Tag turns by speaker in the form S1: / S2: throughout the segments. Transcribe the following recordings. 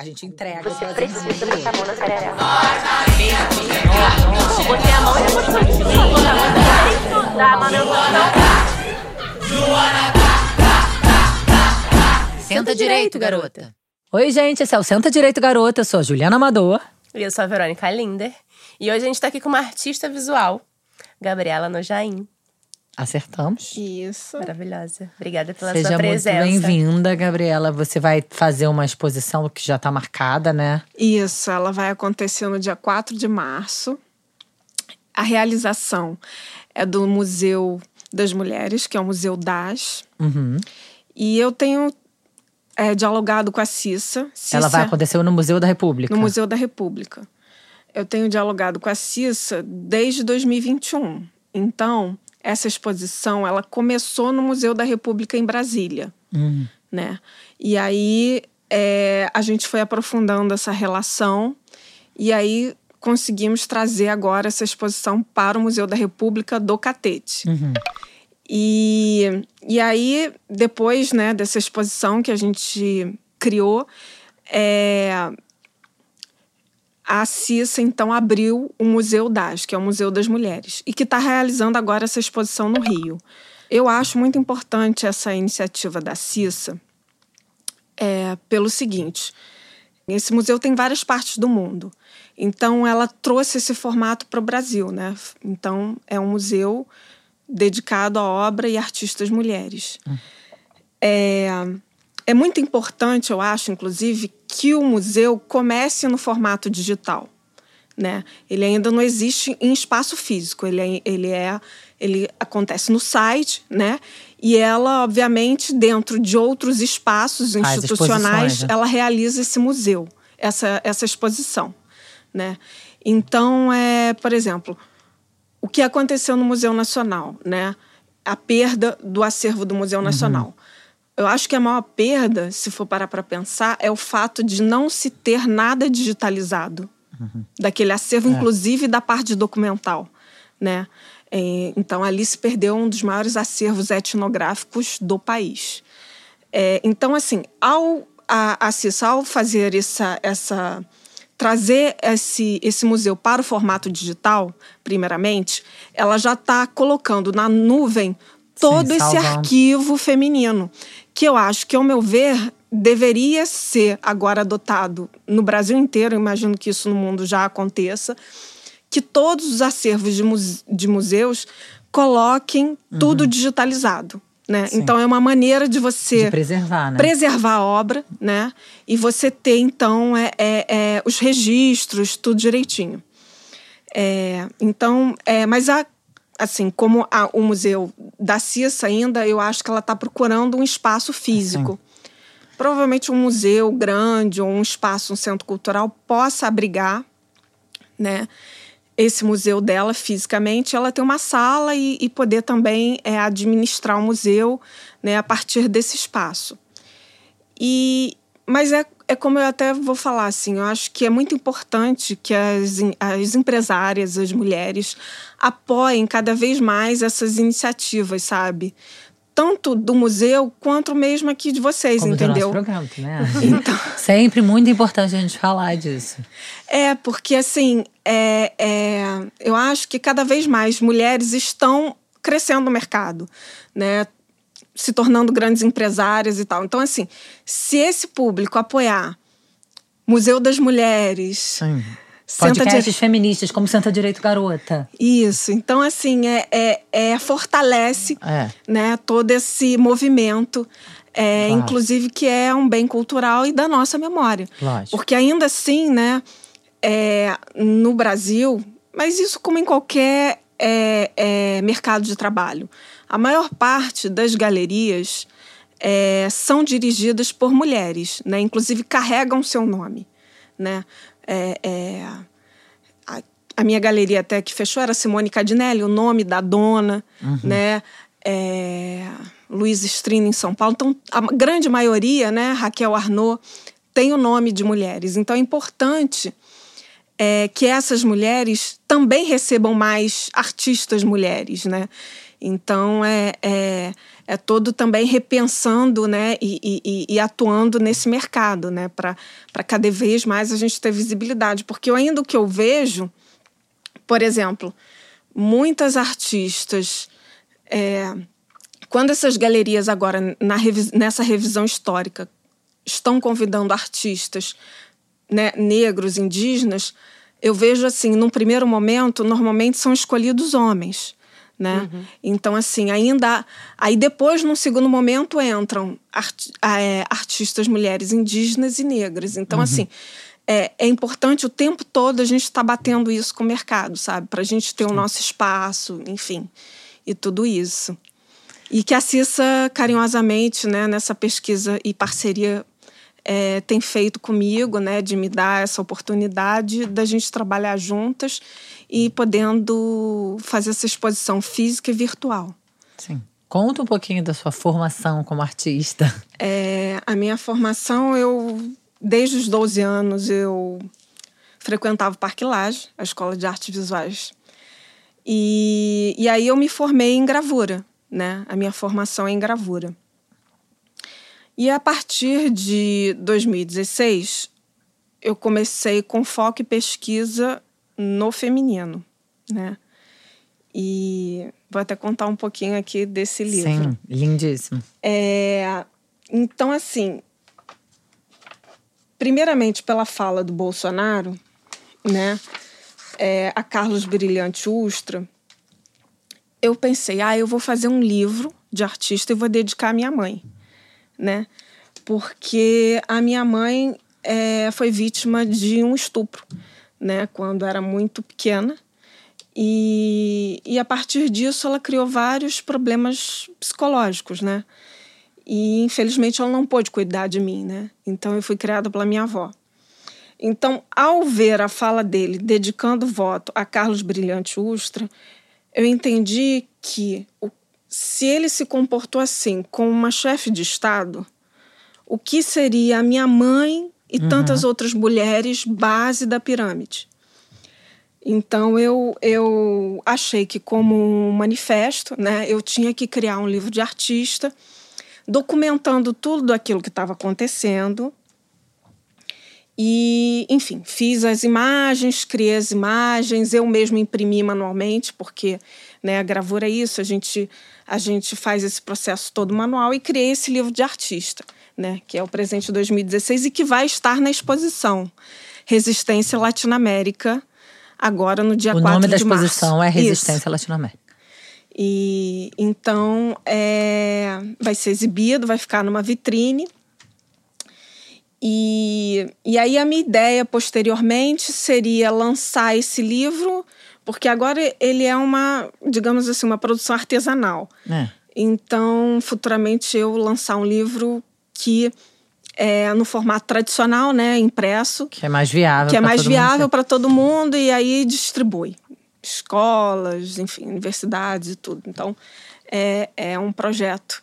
S1: A gente entrega.
S2: Você precisa botar a mão na perereca. Botei a mão e depois continuei. Estudar, manutenção.
S3: Senta direito, garota.
S4: Oi, gente, esse é o Senta Direito Garota. Eu sou a Juliana Amador.
S2: E eu sou a Verônica Linder. E hoje a gente tá aqui com uma artista visual, Gabriela Nojaim.
S4: Acertamos.
S5: Isso.
S2: Maravilhosa. Obrigada pela
S4: Seja
S2: sua
S4: muito
S2: presença.
S4: bem-vinda, Gabriela. Você vai fazer uma exposição que já está marcada, né?
S5: Isso, ela vai acontecer no dia 4 de março. A realização é do Museu das Mulheres, que é o Museu das.
S4: Uhum.
S5: E eu tenho é, dialogado com a Cissa. Cissa
S4: Ela vai acontecer no Museu da República.
S5: no Museu da República. Eu tenho dialogado com a Cissa desde 2021. Então, essa exposição, ela começou no Museu da República em Brasília,
S4: Hum.
S5: né? E aí é, a gente foi aprofundando essa relação e aí conseguimos trazer agora essa exposição para o Museu da República do Catete.
S4: Uhum.
S5: E, e aí, depois né, dessa exposição que a gente criou, é, a Cissa, então, abriu o Museu das, que é o Museu das Mulheres, e que está realizando agora essa exposição no Rio. Eu acho muito importante essa iniciativa da Cissa é, pelo seguinte: esse museu tem várias partes do mundo. Então, ela trouxe esse formato para o Brasil. Né? Então, é um museu dedicado à obra e artistas mulheres. É, é muito importante, eu acho, inclusive, que o museu comece no formato digital. Né? Ele ainda não existe em espaço físico, ele é, ele é ele acontece no site, né? E ela, obviamente, dentro de outros espaços
S4: Faz
S5: institucionais,
S4: né?
S5: ela realiza esse museu, essa, essa exposição, né? Então, é, por exemplo, o que aconteceu no Museu Nacional, né? A perda do acervo do Museu Nacional. Eu acho que a maior perda, se for parar para pensar, é o fato de não se ter nada digitalizado. Daquele acervo, inclusive da parte documental, né? É, então ali se perdeu um dos maiores acervos etnográficos do país. É, então, assim, ao a, a CIS, ao fazer essa, essa trazer esse, esse museu para o formato digital, primeiramente, ela já está colocando na nuvem todo
S4: Sim,
S5: esse arquivo feminino, que eu acho que, ao meu ver, deveria ser agora adotado no Brasil inteiro, imagino que isso no mundo já aconteça, que todos os acervos de, muse- de museus coloquem tudo digitalizado. Né?
S4: Uhum.
S5: Então é uma maneira de você
S4: De preservar, né?
S5: preservar a obra, né? E você ter, então, é, é, é, os registros, tudo direitinho. É, então, é, mas a, assim, como a- o museu da Cissa ainda, eu acho que ela está procurando um espaço físico. Provavelmente um museu grande ou um espaço, um centro cultural possa abrigar, né? Esse museu dela fisicamente, ela tem uma sala e, e poder também é, administrar o museu né, a partir desse espaço. E, mas é, é como eu até vou falar assim, eu acho que é muito importante que as, as empresárias, as mulheres, apoiem cada vez mais essas iniciativas, sabe? Tanto do museu quanto mesmo aqui de vocês,
S4: Como do
S5: entendeu?
S4: nosso programa, né?
S5: Então,
S4: Sempre muito importante a gente falar disso.
S5: é, porque assim, é, é, eu acho que cada vez mais mulheres estão crescendo no mercado, né? Se tornando grandes empresárias e tal. Então, assim, se esse público apoiar Museu das Mulheres,
S4: Sim. Podcasts
S5: Dire-
S4: feministas, como Senta Direito Garota.
S5: Isso. Então, assim, é, é, é fortalece
S4: É.
S5: né, todo esse movimento, é,
S4: Claro.
S5: inclusive que é um bem cultural e da nossa memória.
S4: Lógico.
S5: Porque ainda assim, né, é, no Brasil, mas isso como em qualquer é, é, mercado de trabalho, a maior parte das galerias é, são dirigidas por mulheres, né, inclusive carregam seu nome, né. É, é, a, a minha galeria até que fechou era Simone Cadinelli, o nome da dona, né? É, Luiz Strina em São Paulo. Então, a grande maioria, né, Raquel Arnaud, tem o nome de mulheres. Então, é importante é, que essas mulheres também recebam mais artistas mulheres, né? Então, é, é, é todo também repensando né, e, e, e atuando nesse mercado, né, para cada vez mais a gente ter visibilidade. Porque ainda o que eu vejo, por exemplo, muitas artistas. É, quando essas galerias agora, na nessa revisão histórica, estão convidando artistas né, negros, indígenas, eu vejo assim, num primeiro momento, normalmente são escolhidos homens né? Uhum. Então, assim, ainda. Aí depois, num segundo momento, entram art, é, artistas mulheres indígenas e negras. Então, uhum. assim. É, é, importante o tempo todo a gente estar tá batendo isso com o mercado, sabe? Para a gente ter Sim. o nosso espaço, enfim, e tudo isso. E que a Cissa, carinhosamente, né, nessa pesquisa e parceria, é, tem feito comigo, né, de me dar essa oportunidade da gente trabalhar juntas e podendo fazer essa exposição física e virtual.
S4: Sim. Conta um pouquinho da sua formação como artista.
S5: É, a minha formação, eu desde os 12 anos eu frequentava o Parque Lage, a Escola de Artes Visuais. E, e aí eu me formei em gravura, né? A minha formação é em gravura. E a partir de 2016, eu comecei com foco e pesquisa no feminino, né? E vou até contar um pouquinho aqui desse livro.
S4: Sim, lindíssimo.
S5: É, então, assim, primeiramente pela fala do Bolsonaro, né? É, a Carlos Brilhante Ustra, eu pensei, ah, eu vou fazer um livro de artista e vou dedicar à minha mãe, né? Porque a minha mãe é, foi vítima de um estupro né, quando era muito pequena. E, e a partir disso ela criou vários problemas psicológicos, né? E infelizmente ela não pôde cuidar de mim, né? Então eu fui criada pela minha avó. Então, ao ver a fala dele dedicando voto a Carlos Brilhante Ustra, eu entendi que se ele se comportou assim com uma chefe de Estado, o que seria a minha mãe e uhum. tantas outras mulheres base da pirâmide. Então eu, eu achei que como um manifesto, né, eu tinha que criar um livro de artista documentando tudo aquilo que estava acontecendo. E, enfim, fiz as imagens, criei as imagens, eu mesmo imprimi manualmente, porque né, a gravura é isso, a gente, a gente faz esse processo todo manual e criei esse livro de artista né, que é o presente 2016 e que vai estar na exposição Resistência Latinoamérica, agora no dia o 4 de março.
S4: O nome da exposição é Resistência Latinoamérica.
S5: E então é, vai ser exibido, vai ficar numa vitrine. E, e aí a minha ideia posteriormente seria lançar esse livro, porque agora ele é uma, digamos assim, uma produção artesanal. É. Então, futuramente eu lançar um livro que é no formato tradicional, né, impresso.
S4: Que é mais viável.
S5: Que é mais viável para todo mundo e aí distribui. Escolas, enfim, universidades e tudo. Então, é, é um projeto.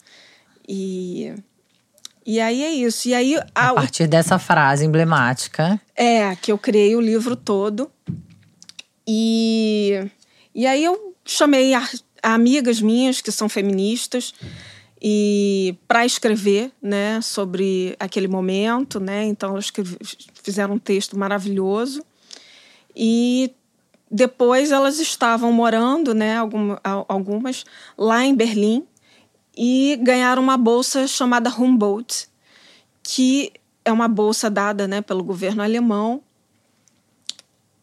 S5: E, e aí é isso. E aí,
S4: a, a partir dessa frase emblemática.
S5: É, que eu criei o livro todo. E, e aí eu chamei a, a amigas minhas que são feministas e para escrever né, sobre aquele momento, né? Então elas fizeram um texto maravilhoso e depois elas estavam morando, né, algumas lá em Berlim e ganharam uma bolsa chamada Humboldt, que é uma bolsa dada, né, pelo governo alemão.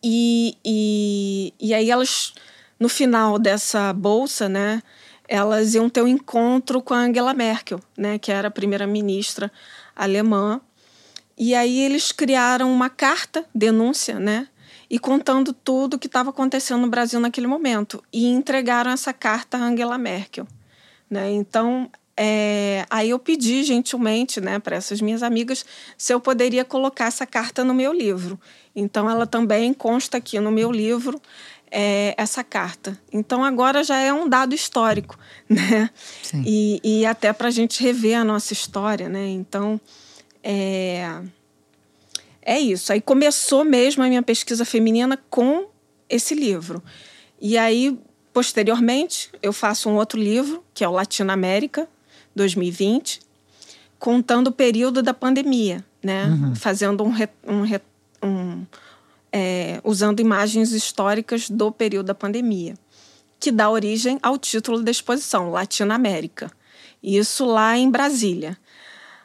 S5: E, e, e aí elas no final dessa bolsa, né, elas iam ter um encontro com a Angela Merkel, né, que era a primeira-ministra alemã. E aí eles criaram uma carta, denúncia, né, e contando tudo o que estava acontecendo no Brasil naquele momento. E entregaram essa carta a Angela Merkel. Né? Então, é, aí eu pedi gentilmente né, para essas minhas amigas se eu poderia colocar essa carta no meu livro. Então, ela também consta aqui no meu livro é, essa carta. Então agora já é um dado histórico, né? E, e, até para a gente rever a nossa história, né? Então é, é isso. Aí começou mesmo a minha pesquisa feminina com esse livro. E aí, posteriormente, eu faço um outro livro, que é o Latinoamérica, 2020, contando o período da pandemia, né? Fazendo um, re- um, re- um, é, usando imagens históricas do período da pandemia, que dá origem ao título da exposição, Latina América. Isso lá em Brasília.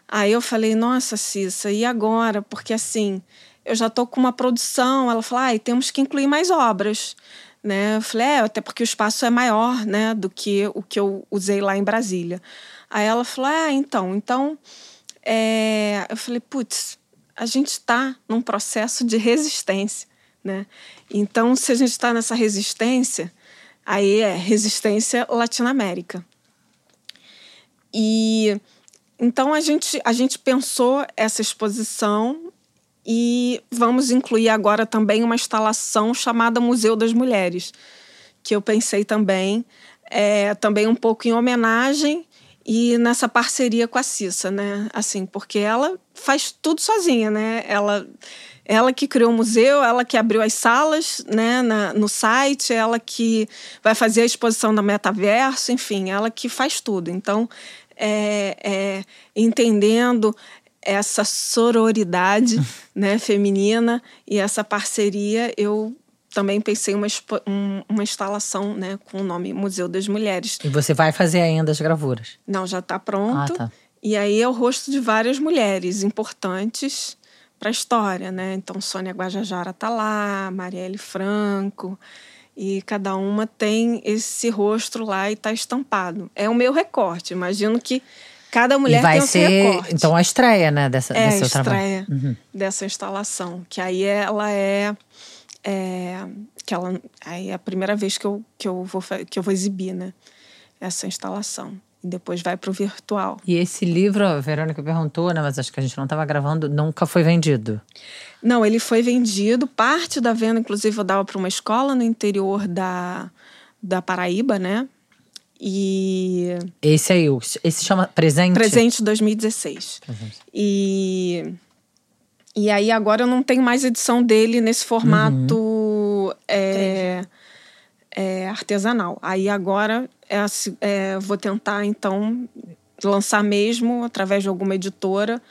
S5: Aí eu falei, nossa, Cissa, e agora? Porque assim, eu já tô com uma produção. Ela falou, ai, temos que incluir mais obras. Né? Eu falei, é, até porque o espaço é maior né, do que o que eu usei lá em Brasília. Aí ela falou, ah, então, então. é... Eu falei, putz, a gente está num processo de resistência. Né? Então, se a gente está nessa resistência, aí é resistência Latino-América. E então a gente, a gente pensou essa exposição e vamos incluir agora também uma instalação chamada Museu das Mulheres, que eu pensei também, é, também um pouco em homenagem e nessa parceria com a Cissa, né? Assim, porque ela faz tudo sozinha, né? Ela, ela que criou o museu, ela que abriu as salas, né? Na, no site, ela que vai fazer a exposição da Metaverso, enfim, ela que faz tudo. Então, é, é, entendendo essa sororidade né, feminina e essa parceria, eu também pensei uma, um- uma instalação né, com o nome Museu das Mulheres.
S4: E você vai fazer ainda as gravuras.
S5: Não, já está pronto.
S4: Ah, tá.
S5: E aí é o rosto de várias mulheres importantes para a história, né? Então Sônia Guajajara tá lá, Marielle Franco, e cada uma tem esse rosto lá e está estampado. É o meu recorte. Imagino que cada mulher
S4: e vai
S5: tem
S4: ser,
S5: recorte.
S4: então, a estreia, né, dessa,
S5: é a
S4: desse seu trabalho.
S5: estreia dessa instalação, que aí ela é, é que ela aí é a primeira vez que eu, que eu vou que eu vou exibir, né? Essa instalação. E depois vai para o virtual.
S4: E esse livro, a Verônica perguntou, né, mas acho que a gente não estava gravando, nunca foi vendido.
S5: Não, ele foi vendido, parte da venda, inclusive, eu dava para uma escola no interior da, da Paraíba, né? E.
S4: Esse aí, esse chama Presente?
S5: Presente 2016.
S4: Presente.
S5: E. E aí agora eu não tenho mais edição dele nesse formato é, é, artesanal. Aí agora é, é, vou tentar, então, lançar mesmo através de alguma editora,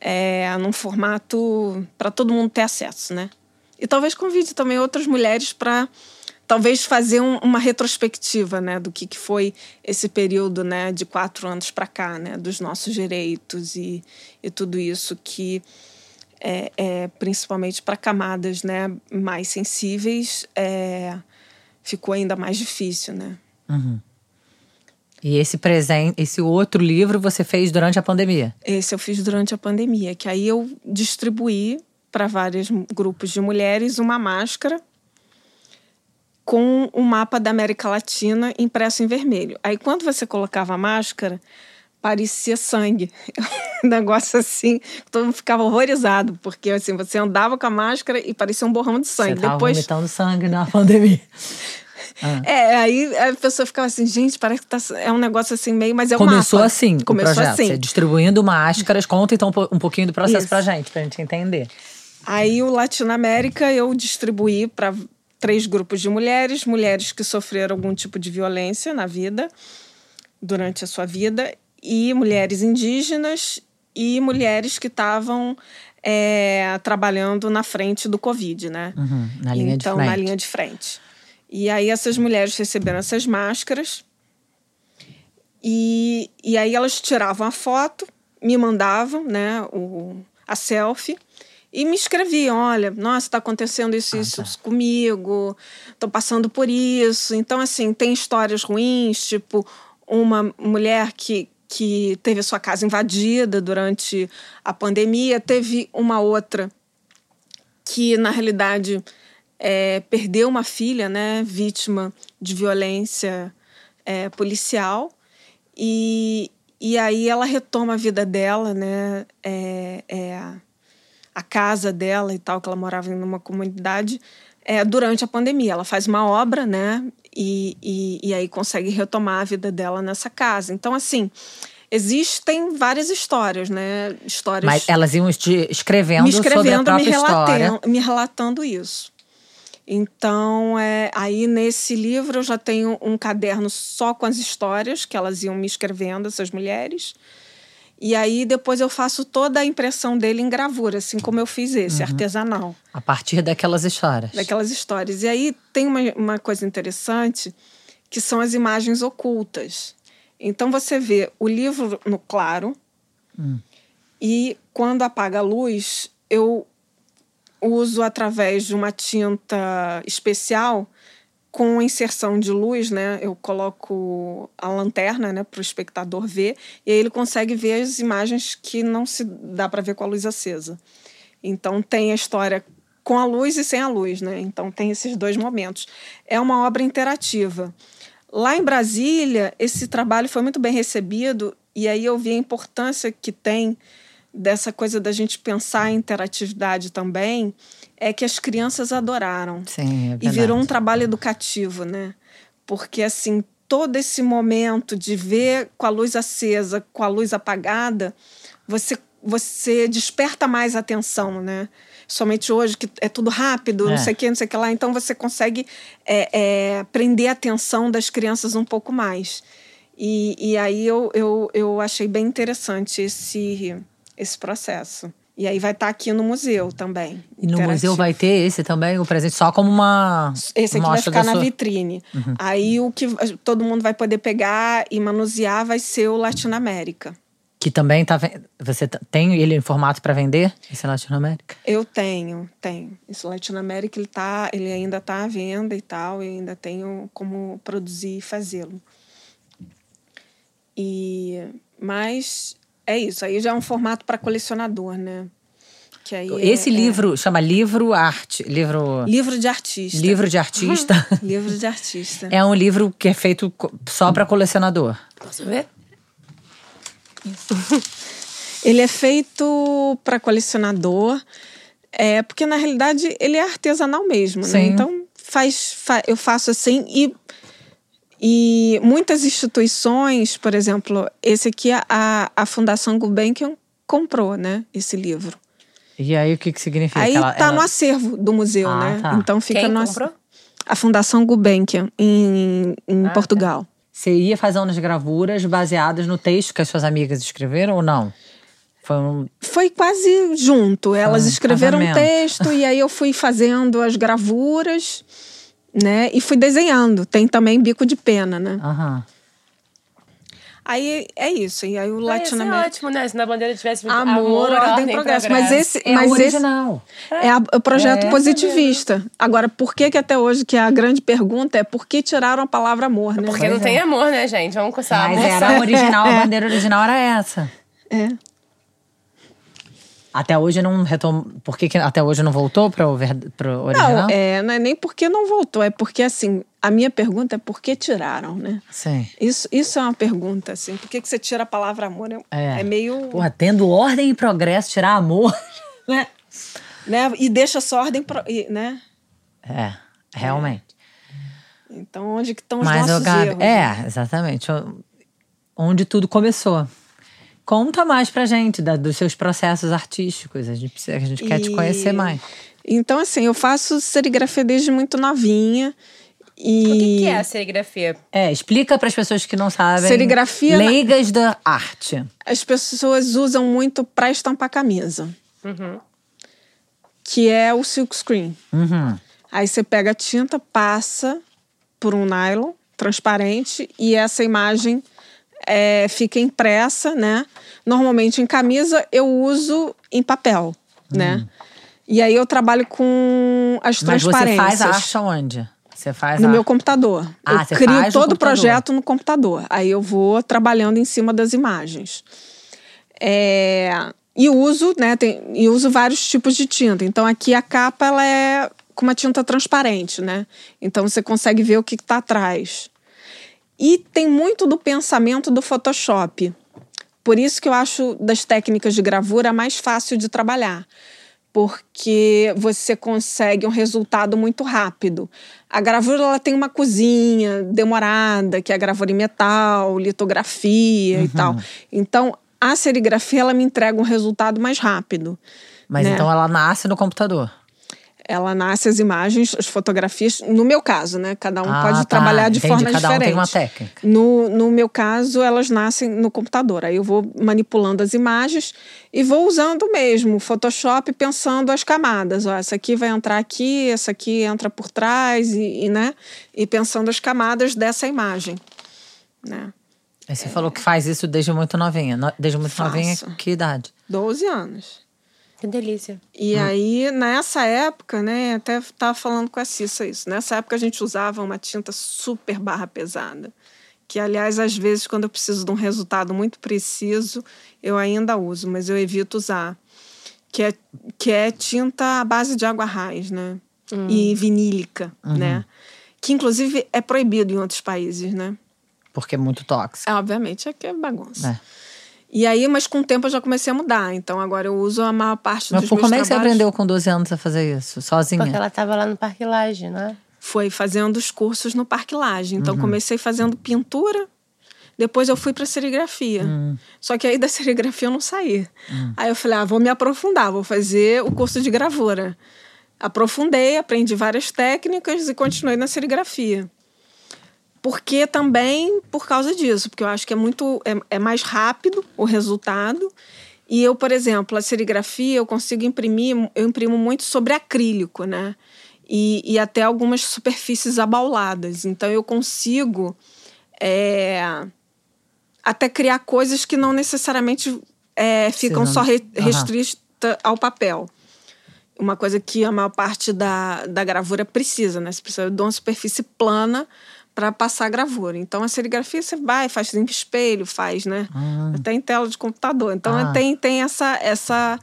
S5: é, num formato para todo mundo ter acesso, né? E talvez convide também outras mulheres para talvez fazer um- uma retrospectiva, né, do que, que foi esse período, né, de quatro anos para cá, né, dos nossos direitos e, e tudo isso que é, é, principalmente para camadas, né, mais sensíveis, é, ficou ainda mais difícil, né?
S4: E esse presente, esse outro livro você fez durante a pandemia.
S5: Esse eu fiz durante a pandemia, que aí eu distribuí para vários grupos de mulheres uma máscara com o mapa da América Latina impresso em vermelho. Aí quando você colocava a máscara, parecia sangue. um negócio assim, todo mundo ficava horrorizado, porque assim, você andava com a máscara e parecia um borrão de sangue.
S4: Você tava
S5: Depois
S4: vomitando sangue na pandemia.
S5: É, aí a pessoa ficava assim, gente, parece que tá, é um negócio assim meio, mas é um
S4: Começou
S5: mapa.
S4: assim
S5: Começou
S4: o projeto.
S5: assim.
S4: Você distribuindo máscaras. Conta então um um pouquinho do processo
S5: Isso.
S4: pra gente, pra gente entender.
S5: Aí o Latinoamérica eu distribuí para três grupos de mulheres, mulheres que sofreram algum tipo de violência na vida, durante a sua vida, e mulheres indígenas e mulheres que estavam é, trabalhando na frente do Covid, né?
S4: Uhum, na linha de
S5: então,
S4: frente.
S5: na linha de frente. E aí essas mulheres receberam essas máscaras e, e aí elas tiravam a foto, me mandavam, né, o, a selfie e me escreviam, olha, nossa, está acontecendo isso,
S4: Ah,
S5: isso
S4: tá.
S5: comigo, estou passando por isso. Então, assim, tem histórias ruins, tipo uma mulher que, que teve a sua casa invadida durante a pandemia, teve uma outra que na realidade é, perdeu uma filha, né, vítima de violência é, policial e, e aí ela retoma a vida dela, né, é, é, a casa dela e tal que ela morava em uma comunidade é, durante a pandemia. Ela faz uma obra, né, e, e, e aí consegue retomar a vida dela nessa casa. Então assim existem várias histórias, né, histórias
S4: Mas elas iam te escrevendo,
S5: me
S4: sobre a
S5: escrevendo, me
S4: própria história.
S5: relatando, me relatando isso. Então, é, aí nesse livro eu já tenho um caderno só com as histórias que elas iam me escrevendo, essas mulheres. E aí depois eu faço toda a impressão dele em gravura, assim como eu fiz esse, artesanal.
S4: A partir daquelas histórias.
S5: Daquelas histórias. E aí tem uma, uma coisa interessante, que são as imagens ocultas. Então você vê o livro no claro, e quando apaga a luz, eu uso através de uma tinta especial com inserção de luz, né? Eu coloco a lanterna, né, para o espectador ver, e aí ele consegue ver as imagens que não se dá para ver com a luz acesa. Então tem a história com a luz e sem a luz, né? Então tem esses dois momentos. É uma obra interativa. Lá em Brasília, esse trabalho foi muito bem recebido e aí eu vi a importância que tem dessa coisa da gente pensar em interatividade também, é que as crianças adoraram.
S4: Sim, é
S5: E virou um trabalho educativo, né? Porque, assim, todo esse momento de ver com a luz acesa, com a luz apagada, você, você desperta mais atenção, né? Somente hoje, que é tudo rápido,
S4: É.
S5: não sei o que, não sei o que lá. Então, você consegue é, é, prender a atenção das crianças um pouco mais. E, e aí eu, eu, eu achei bem interessante esse, esse processo. E aí vai estar aqui no museu também.
S4: E no museu vai ter esse também, o presente, só como uma.
S5: Esse aqui vai ficar na
S4: sua- Uhum.
S5: vitrine. Aí o que todo mundo vai poder pegar e manusear vai ser o Latinoamérica.
S4: Que também tá. Você tá- tem ele em formato para vender? Esse é Latinoamérica?
S5: Eu tenho, tenho. Esse Latinoamérica ele, tá, ele ainda está à venda e tal, e ainda tenho como produzir e fazê-lo. E, mas é isso, aí já é um formato para colecionador, né? Que aí é-
S4: Esse
S5: é
S4: livro chama Livro Arte. Livro.
S5: livro de artista.
S4: Livro de artista.
S5: livro de artista.
S4: é um livro que é feito só para colecionador.
S2: Posso ver?
S5: Ele é feito para colecionador, é, porque na realidade ele é artesanal mesmo, né?
S4: Sim.
S5: Então faz, fa- eu faço assim e, e muitas instituições, por exemplo, esse aqui a, a Fundação Gulbenkian comprou, né? Esse livro.
S4: E aí o que, que significa?
S5: Aí
S4: Ela-
S5: tá
S4: ela-
S5: no acervo do museu,
S4: Ah,
S5: né?
S4: tá.
S5: Então fica
S2: Quem
S5: no ac-
S2: comprou?
S5: a Fundação Gulbenkian em, em
S2: Ah,
S5: Portugal.
S4: Você ia fazer umas gravuras baseadas no texto que as suas amigas escreveram ou não? Foi um.
S5: Foi quase junto. Elas
S4: um
S5: escreveram um
S4: casamento.
S5: texto e aí eu fui fazendo as gravuras, né? E fui desenhando. Tem também bico de pena, né?
S4: Aham.
S5: Aí é isso. E aí o
S2: ser
S5: Latinoamérica.
S2: ótimo, né? Se na bandeira tivesse
S5: Amor, ordem, progresso. Mas esse,
S4: É
S5: mas
S4: o
S5: esse
S4: original.
S5: é a- o projeto
S4: É.
S5: positivista. Agora, por que que até hoje, que é a grande pergunta, é por que tiraram a palavra amor, né?
S2: Porque não tem amor, né, gente? Vamos coçar
S4: Mas
S2: amor.
S4: era a original, a bandeira original era essa.
S5: É.
S4: Até hoje não retomou. Por que, que até hoje não voltou para o ver- original?
S5: Não, é, não é nem porque não voltou, é porque assim, a minha pergunta é por que tiraram, né?
S4: Sim.
S5: Isso, isso é uma pergunta, assim. Por que, que você tira a palavra amor? É,
S4: É.
S5: é meio.
S4: Porra, tendo ordem e progresso, tirar amor, né?
S5: né? E deixa só ordem, pro- né?
S4: É, realmente.
S5: Então, onde que estão os
S4: Mas,
S5: nossos
S4: Gabi,
S5: erros? né?
S4: é, exatamente. Onde tudo começou. Conta mais pra gente da- dos seus processos artísticos. A gente, precisa- a gente quer te conhecer mais.
S5: Então, assim, eu faço serigrafia desde muito novinha. E...
S2: O que, que é a serigrafia?
S4: É, explica para as pessoas que não sabem.
S5: Serigrafia na-
S4: Leigas da arte.
S5: As pessoas usam muito para estampar camisa,
S2: Uhum.
S5: que é o silkscreen.
S4: Uhum.
S5: Aí você pega a tinta, passa por um nylon transparente e essa imagem é, fica impressa, né? Normalmente em camisa eu uso em papel, né? E aí eu trabalho com as
S4: Mas você
S5: transparências.
S4: faz a arte aonde? Você faz
S5: No
S4: a
S5: meu computador.
S4: Ah,
S5: eu
S4: você
S5: crio todo o projeto no computador. Aí eu vou trabalhando em cima das imagens. É, e uso, né? Tem, e uso vários tipos de tinta. Então aqui a capa ela é com uma tinta transparente, né? Então você consegue ver o que está atrás. E tem muito do pensamento do Photoshop. Por isso que eu acho das técnicas de gravura mais fácil de trabalhar. Porque você consegue um resultado muito rápido. A gravura ela tem uma cozinha demorada, que é a gravura em metal, litografia e tal. Então, a serigrafia ela me entrega um resultado mais rápido.
S4: Mas
S5: né?
S4: então ela nasce no computador.
S5: Ela nasce as imagens, as fotografias, no meu caso, né? Cada um
S4: Ah,
S5: pode
S4: tá,
S5: trabalhar de
S4: entendi.
S5: forma
S4: Cada um
S5: diferente.
S4: tem uma técnica.
S5: No, no meu caso, elas nascem no computador. Aí eu vou manipulando as imagens e vou usando mesmo o Photoshop pensando as camadas. Ó, essa aqui vai entrar aqui, essa aqui entra por trás, e, e, né? E pensando as camadas dessa imagem. Né?
S4: Aí você falou que faz isso desde muito novinha. No- Desde muito
S5: Faço.
S4: novinha, que idade?
S5: 12 anos.
S2: Que delícia.
S5: E
S4: Hum.
S5: aí, nessa época, né, até estava falando com a Cissa isso. Nessa época a gente usava uma tinta super barra pesada. Que, aliás, às vezes, quando eu preciso de um resultado muito preciso, eu ainda uso, mas eu evito usar. Que é, que é tinta à base de água raiz, né? E vinílica, né? Que, inclusive, é proibido em outros países, né?
S4: Porque é muito tóxico.
S5: É, obviamente, é que é bagunça.
S4: É.
S5: E aí, mas com o tempo eu já comecei a mudar. Então, agora eu uso a maior parte
S4: Mas
S5: dos
S4: pô,
S5: meus
S4: como é que você aprendeu com 12 anos a fazer isso? Sozinha?
S2: Porque ela tava lá no Parque Laje, né?
S5: foi fazendo os cursos no Parque Lage. Então, comecei fazendo pintura, depois eu fui para serigrafia. Só que aí da serigrafia eu não saí. Aí eu falei, ah, vou me aprofundar, vou fazer o curso de gravura. Aprofundei, aprendi várias técnicas e continuei na serigrafia. Porque também por causa disso, porque eu acho que é muito é, é mais rápido o resultado. E eu, por exemplo, a serigrafia eu consigo imprimir, eu imprimo muito sobre acrílico, né? E, e até algumas superfícies abauladas. Então eu consigo é, até criar coisas que não necessariamente é, ficam
S4: Precisam-
S5: só re,
S4: Aham.
S5: restrita ao papel. Uma coisa que a maior parte da, da gravura precisa, né? Você precisa de uma superfície plana para passar a gravura. Então a serigrafia você vai, faz em espelho, faz, né? Até em tela de computador. Então
S4: Ah.
S5: tem, tem essa, essa,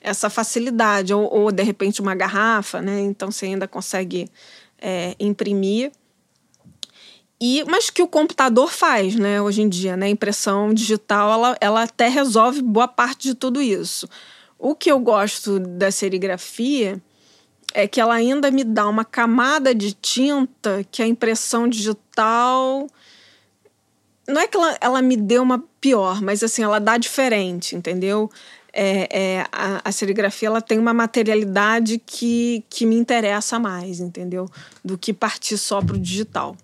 S5: essa facilidade. Ou, ou, de repente uma garrafa, né? Então você ainda consegue é, imprimir. E, mas que o computador faz, né, hoje em dia, né? A impressão digital, ela, ela até resolve boa parte de tudo isso. O que eu gosto da serigrafia é que ela ainda me dá uma camada de tinta que a impressão digital. Não é que ela, ela me dê uma pior, mas assim, ela dá diferente, entendeu? É, é, a, a serigrafia ela tem uma materialidade que, que me interessa mais, entendeu? Do que partir só pro digital.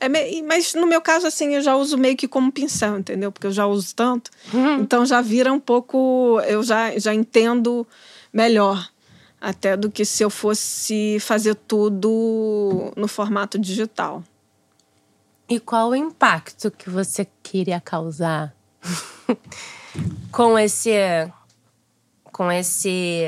S5: É mas no meu caso, assim, eu já uso meio que como pincel, entendeu? Porque eu já uso tanto. Então já vira um pouco. Eu já, já entendo melhor. Até do que se eu fosse fazer tudo no formato digital.
S2: E qual o impacto que você queria causar com esse com esse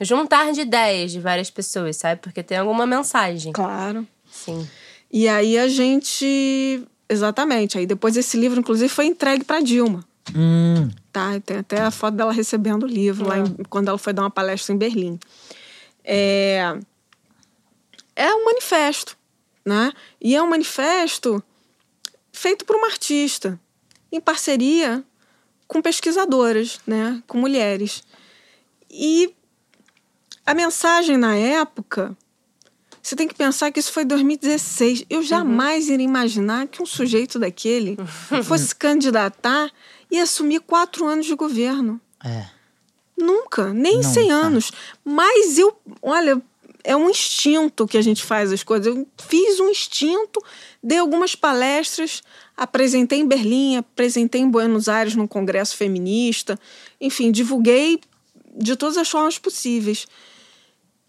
S2: juntar de ideias de várias pessoas, sabe? Porque tem alguma mensagem.
S5: Claro.
S2: Sim.
S5: E aí a gente. Exatamente. Aí depois esse livro, inclusive, foi entregue para Dilma.
S4: Hum,
S5: Tá? Tem até a foto dela recebendo o livro lá em- quando ela foi dar uma palestra em Berlim. É, é um manifesto, né? E é um manifesto feito por uma artista, em parceria com pesquisadoras, né? Com mulheres. E a mensagem na época, você tem que pensar que isso foi 2016. Eu jamais iria imaginar que um sujeito daquele fosse candidatar e assumir quatro anos de governo.
S4: é.
S5: Nunca, nem
S4: Nunca.
S5: 100 anos. Mas eu, olha, é um instinto que a gente faz as coisas. Eu fiz um instinto, dei algumas palestras, apresentei em Berlim, apresentei em Buenos Aires num congresso feminista. Enfim, divulguei de todas as formas possíveis.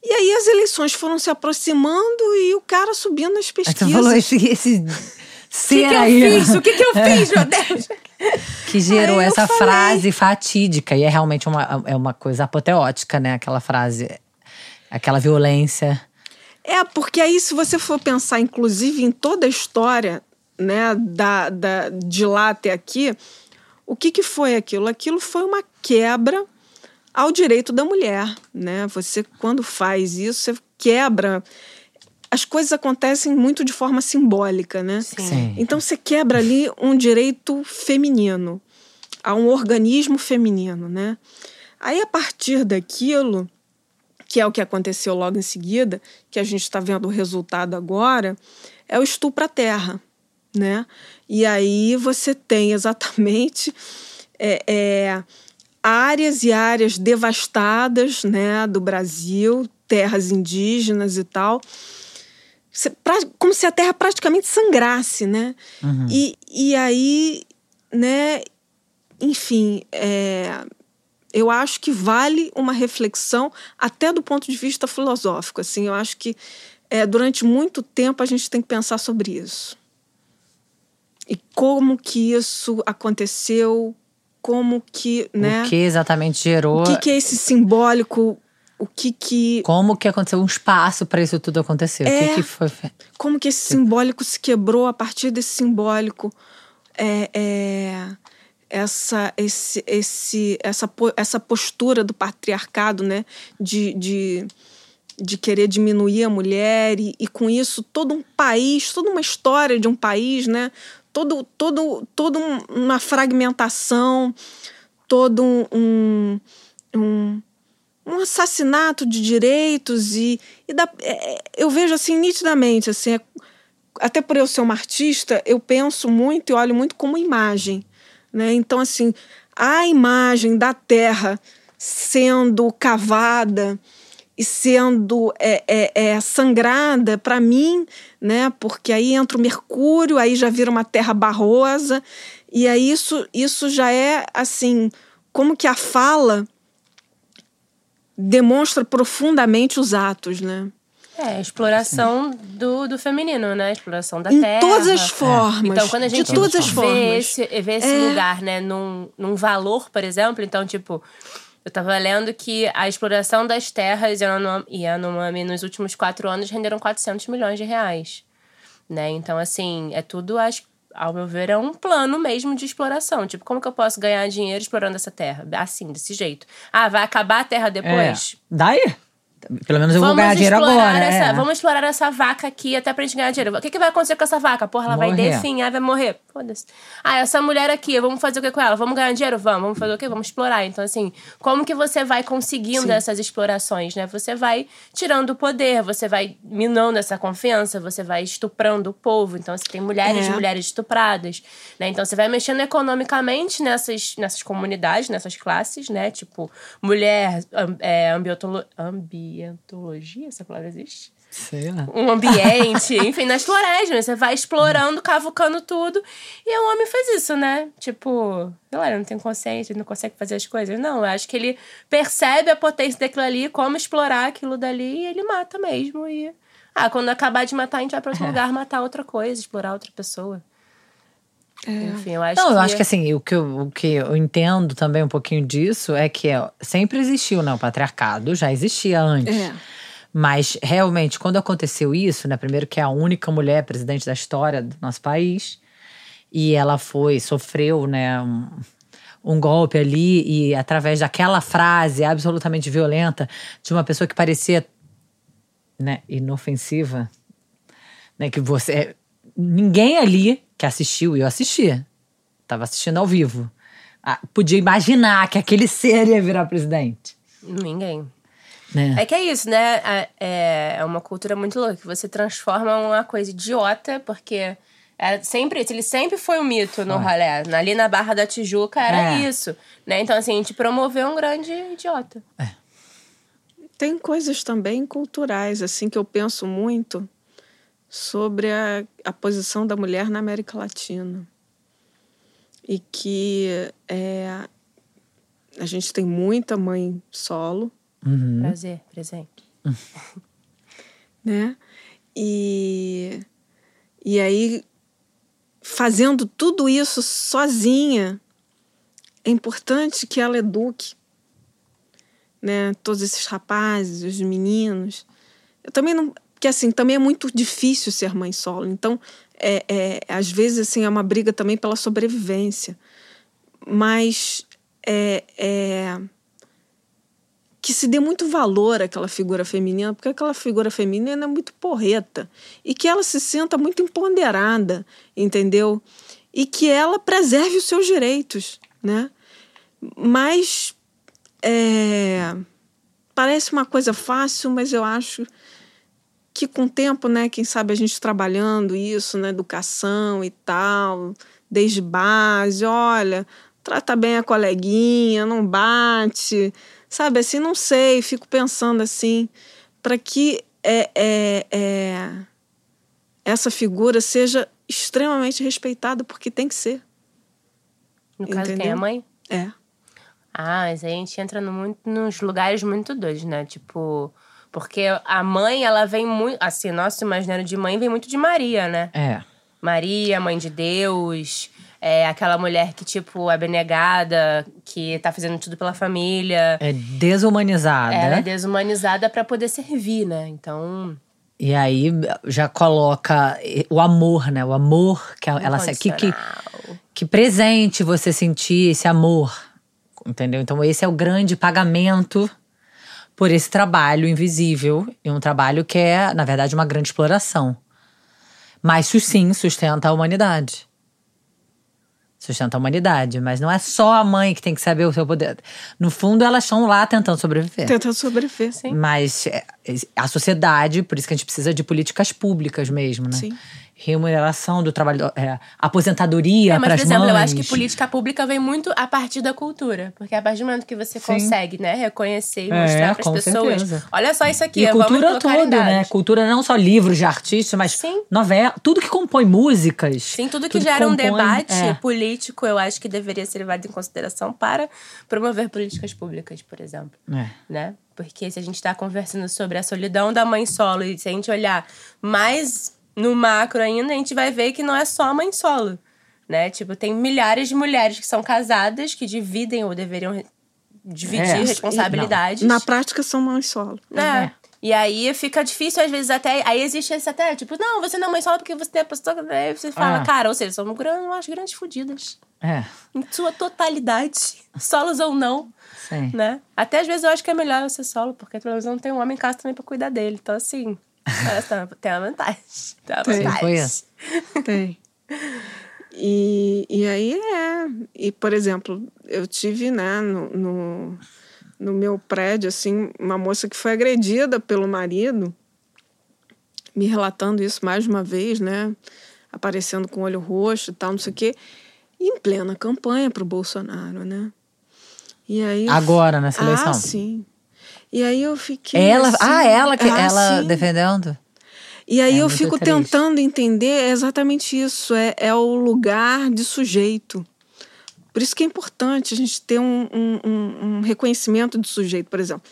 S5: E aí as eleições foram se aproximando e o cara subindo nas
S4: Aí
S5: pesquisas.
S4: você falou esse, esse ser
S2: que eu
S4: aí
S2: fiz? O que, que eu fiz, meu Deus?
S4: que gerou
S5: eu
S4: essa
S5: falei.
S4: frase fatídica. E é realmente uma, é uma coisa apoteótica, né? Aquela frase, aquela violência.
S5: É, porque aí, se você for pensar, inclusive, em toda a história, né, da, da, de lá até aqui, o que, que foi aquilo? Aquilo foi uma quebra ao direito da mulher, né? Você, quando faz isso, você quebra. As coisas acontecem muito de forma simbólica, né?
S4: Sim.
S5: Então você quebra ali um direito feminino, a um organismo feminino, né? Aí a partir daquilo, que é o que aconteceu logo em seguida, que a gente está vendo o resultado agora, é o estupro à terra, né? E aí você tem exatamente é, é, áreas e áreas devastadas né, do Brasil, terras indígenas e tal, como se a terra praticamente sangrasse, né? Uhum. E, e aí, né, enfim, é, eu acho que vale uma reflexão até do ponto de vista filosófico. Assim, eu acho que é, durante muito tempo a gente tem que pensar sobre isso. E como que isso aconteceu, como que, né?
S4: O que exatamente gerou?
S5: O que, que é esse simbólico? O que que...
S4: Como que aconteceu um espaço para isso tudo acontecer? É, o que, que foi...
S5: Como que esse simbólico se quebrou a partir desse simbólico? É, é, essa, esse, esse, essa, essa postura do patriarcado, né? De, de, de querer diminuir a mulher e, e com isso todo um país, toda uma história de um país, né? todo, todo, todo uma fragmentação, todo um, um, um, assassinato de direitos e, e da, é, é, eu vejo assim nitidamente assim é, até por eu ser uma artista eu penso muito e olho muito como imagem né então assim a imagem da terra sendo cavada e sendo é, é, é sangrada, para mim, né? Porque aí entra o mercúrio, aí já vira uma terra barrosa, e aí isso, isso já é assim, como que a fala demonstra profundamente os atos, né?
S2: É, a exploração do, do feminino, né? A exploração da
S5: em
S2: terra.
S5: Em todas as formas.
S2: Então, quando a gente
S5: de todas as
S2: vê
S5: formas.
S2: esse, vê esse é. lugar, né, num, num valor, por exemplo, então, tipo, eu estava lendo que a exploração das terras e a Yanomami nos últimos quatro anos renderam 400 milhões de reais. Né? Então, assim, é tudo, acho, ao meu ver, é um plano mesmo de exploração. Tipo, como que eu posso ganhar dinheiro explorando essa terra? Assim, desse jeito. Ah, vai acabar a terra depois?
S4: É. Daí? Pelo menos eu vamos vou ganhar dinheiro agora.
S2: Essa,
S4: é.
S2: Vamos explorar essa vaca aqui até pra gente ganhar dinheiro. O que, que vai acontecer com essa vaca? Porra, ela morrer. vai definhar, vai morrer. Foda-se. Ah, essa mulher aqui, vamos fazer o que com ela? Vamos ganhar dinheiro? Vamos. Vamos fazer o quê? Vamos explorar. Então, assim, como que você vai conseguindo Sim. essas explorações, né? Você vai tirando o poder, você vai minando essa confiança, você vai estuprando o povo. Então, você tem mulheres é. mulheres estupradas, né? Então, você vai mexendo economicamente nessas, nessas comunidades, nessas classes, né? Tipo, mulher, é, ambientolo, ambientologia essa palavra existe?
S4: Sei lá.
S2: Um ambiente, enfim, nas florestas. Né? Você vai explorando, cavucando tudo. E o homem faz isso, né? Tipo, sei lá, ele não tem consciência, ele não consegue fazer as coisas. Não, eu acho que ele percebe a potência daquilo ali, como explorar aquilo dali, e ele mata mesmo. E. Ah, quando acabar de matar, a gente vai pra outro é. lugar matar outra coisa, explorar outra pessoa. É. Enfim, eu acho
S4: Não,
S2: que...
S4: eu acho que assim, o que, eu, o que eu entendo também um pouquinho disso é que sempre existiu, né? O patriarcado já existia antes. É. Mas realmente, quando aconteceu isso, né? Primeiro que é a única mulher presidente da história do nosso país, e ela foi, sofreu, né? Um, um golpe ali e através daquela frase absolutamente violenta de uma pessoa que parecia né, inofensiva, né, que você ninguém ali que assistiu, e eu assistia, estava assistindo ao vivo, ah, podia imaginar que aquele ser ia virar presidente.
S2: Ninguém. É. é que é isso, né? É, é uma cultura muito louca. Você transforma uma coisa idiota, porque era sempre isso. Ele sempre foi um mito no rolê. Ali na Barra da Tijuca era é. isso. Né? Então, assim, a gente promoveu um grande idiota.
S4: É.
S5: Tem coisas também culturais, assim, que eu penso muito sobre a, a posição da mulher na América Latina. E que é, a gente tem muita mãe solo,
S2: Uhum. Prazer, presente.
S5: né? E, e aí, fazendo tudo isso sozinha, é importante que ela eduque né? todos esses rapazes, os meninos. Eu também não. Porque assim, também é muito difícil ser mãe solo. Então, é, é, às vezes, assim, é uma briga também pela sobrevivência. Mas é, é que se dê muito valor àquela figura feminina, porque aquela figura feminina é muito porreta e que ela se sinta muito empoderada, entendeu? E que ela preserve os seus direitos, né? Mas é, parece uma coisa fácil, mas eu acho que com o tempo, né, quem sabe a gente trabalhando isso na educação e tal, desde base, olha, trata bem a coleguinha, não bate, sabe? Assim, não sei, fico pensando assim, para que é, é, é, essa figura seja extremamente respeitada, porque tem que ser.
S2: No caso, quem é a mãe?
S5: É.
S2: Ah, mas a gente entra no muito, nos lugares muito doidos, né? Tipo, porque a mãe, ela vem muito. Assim, nosso imaginário de mãe vem muito de Maria, né?
S4: É.
S2: Maria, mãe de Deus. É aquela mulher que, tipo, é abnegada, que tá fazendo tudo pela família.
S4: É desumanizada.
S2: Ela é desumanizada para poder servir, né? Então.
S4: E aí já coloca o amor, né? O amor que ela que, que, que presente você sentir esse amor. Entendeu? Então esse é o grande pagamento por esse trabalho invisível e um trabalho que é, na verdade, uma grande exploração. Mas isso sim sustenta a humanidade sustenta a humanidade. Mas não é só a mãe que tem que saber o seu poder. No fundo, elas estão lá tentando sobreviver.
S5: Tentando sobreviver, sim.
S4: Mas é, a sociedade, por isso que a gente precisa de políticas públicas mesmo, né?
S5: Sim
S4: remuneração do trabalho, é, aposentadoria é,
S2: para
S4: as
S2: mães.
S4: Por exemplo,
S2: eu acho que política pública vem muito a partir da cultura, porque a partir do momento que você Sim. consegue, né, reconhecer e mostrar é, para as pessoas, certeza. olha só isso aqui,
S4: e cultura toda, né? Cultura não só livros de artistas, mas Sim. novela, tudo que compõe músicas.
S2: Sim, tudo que tudo gera que compõe, um debate é. político, eu acho que deveria ser levado em consideração para promover políticas públicas, por exemplo,
S4: é.
S2: né? Porque se a gente está conversando sobre a solidão da mãe solo e se a gente olhar mais no macro ainda, a gente vai ver que não é só mãe solo, né? Tipo, tem milhares de mulheres que são casadas, que dividem ou deveriam dividir é, responsabilidades.
S5: Na prática, são mães solo.
S2: É. é. E aí fica difícil, às vezes, até. Aí existe esse até, tipo, não, você não é mãe solo porque você tem a pessoa. Aí você fala, ah. cara, ou seja, somos grandes, umas grandes fodidas.
S4: É.
S2: Em sua totalidade. Solos ou não.
S4: Sim.
S2: Né? Até às vezes eu acho que é melhor eu ser solo, porque pelo menos não tem um homem em casa também pra cuidar dele. Então, assim. Tem uma vantagem. Tem uma tem. vantagem.
S5: Tem. E, e aí é. E, por exemplo, eu tive, né, no, no, no meu prédio, assim, uma moça que foi agredida pelo marido, me relatando isso mais uma vez, né? Aparecendo com olho roxo e tal, não sei o quê. E em plena campanha para o Bolsonaro, né? E aí.
S4: Agora, nessa eleição? Ah,
S5: sim. E aí eu fiquei.
S4: Ela,
S5: assim,
S4: ah, ela que ah, ela sim. defendendo?
S5: E aí é eu fico triste. tentando entender é exatamente isso. É, é o lugar de sujeito. Por isso que é importante a gente ter um, um, um reconhecimento de sujeito, por exemplo.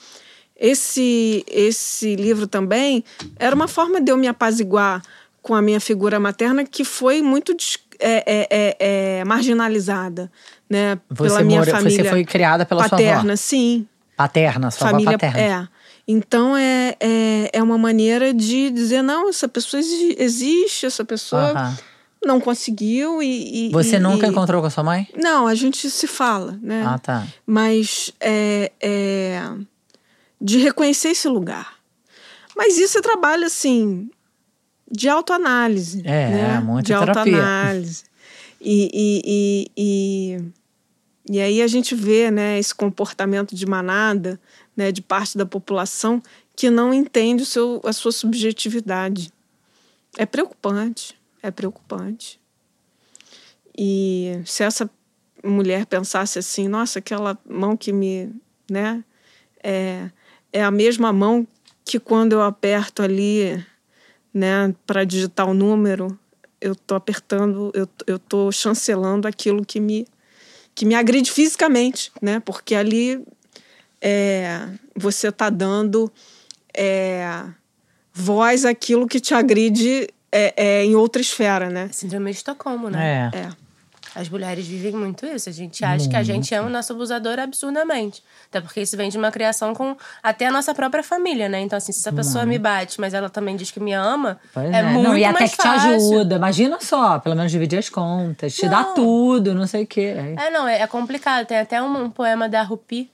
S5: Esse, esse livro também era uma forma de eu me apaziguar com a minha figura materna que foi muito é, é, é, é, marginalizada, né?
S4: Você
S5: pela minha família.
S4: Você foi criada pela
S5: paterna,
S4: sua avó?
S5: sim.
S4: Paterna, sua família, paterna.
S5: É. Então é, é, é uma maneira de dizer, não, essa pessoa existe, essa pessoa uhum. não conseguiu e.
S4: e Você
S5: e,
S4: nunca
S5: e...
S4: encontrou com a sua mãe?
S5: Não, a gente se fala, né?
S4: Ah, tá.
S5: Mas é, é de reconhecer esse lugar. Mas isso é trabalho, assim, de autoanálise.
S4: É,
S5: né?
S4: muita
S5: de
S4: terapia.
S5: autoanálise. E, e, e, e, aí a gente vê né, esse comportamento de manada, né, de parte da população, que não entende o seu, a sua subjetividade. É preocupante, é preocupante. E se essa mulher pensasse assim, nossa, aquela mão que me, né, é, é a mesma mão que quando eu aperto ali, né, para digitar o número, eu tô apertando, eu, tô chancelando aquilo que me que me agride fisicamente, né? Porque ali é, você está dando é, voz àquilo que te agride é, é, em outra esfera, né?
S2: Síndrome de Estocolmo, né?
S4: É.
S5: é.
S2: As mulheres vivem muito isso. A gente acha muito. que a gente ama o nosso abusador absurdamente. Até porque isso vem de uma criação com até a nossa própria família, né? Então, assim, se essa pessoa me bate, mas ela também diz que me ama, pois é, é. muito não,
S4: e até
S2: mais
S4: que fácil. te ajuda. Imagina só, pelo menos dividir as contas, te não. dá tudo, não sei o quê.
S2: É, não, é, é complicado. Tem até um, um poema da Rupi,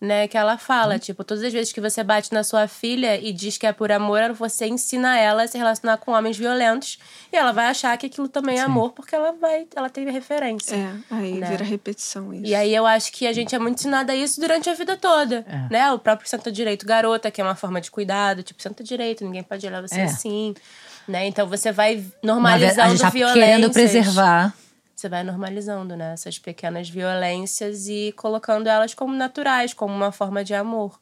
S2: né, que ela fala, hum. tipo, todas as vezes que você bate na sua filha e diz que é por amor, você ensina ela a se relacionar com homens violentos e ela vai achar que aquilo também é Sim. amor porque ela vai, ela tem referência.
S5: É, aí né? vira repetição isso.
S2: E aí eu acho que a gente é muito ensinada a isso durante a vida toda, é. né? O próprio Santo Direito Garota, que é uma forma de cuidado, tipo, Santo Direito, ninguém pode olhar você é. assim, né? Então você vai normalizando
S4: a gente tá
S2: violências.
S4: querendo preservar
S2: você vai normalizando, né? Essas pequenas violências e colocando elas como naturais, como uma forma de amor,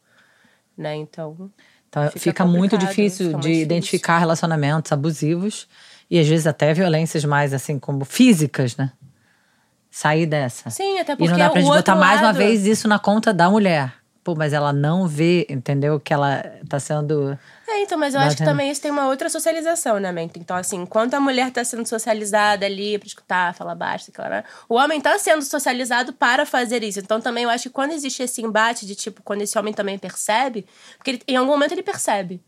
S2: né? Então.
S4: Então fica, fica muito difícil de difícil. identificar relacionamentos abusivos e às vezes até violências mais assim como físicas, né? Sair dessa.
S2: Sim, até porque
S4: E não dá pra gente botar
S2: lado...
S4: mais uma vez isso na conta da mulher. Pô, mas ela não vê, entendeu? Que ela tá sendo.
S2: É, então, mas eu acho que também isso tem uma outra socialização, né, Mento? Então, assim, enquanto a mulher tá sendo socializada ali pra escutar, falar baixo, claro, o homem tá sendo socializado para fazer isso. Então, também eu acho que quando existe esse embate de tipo, quando esse homem também percebe, porque ele, em algum momento ele percebe.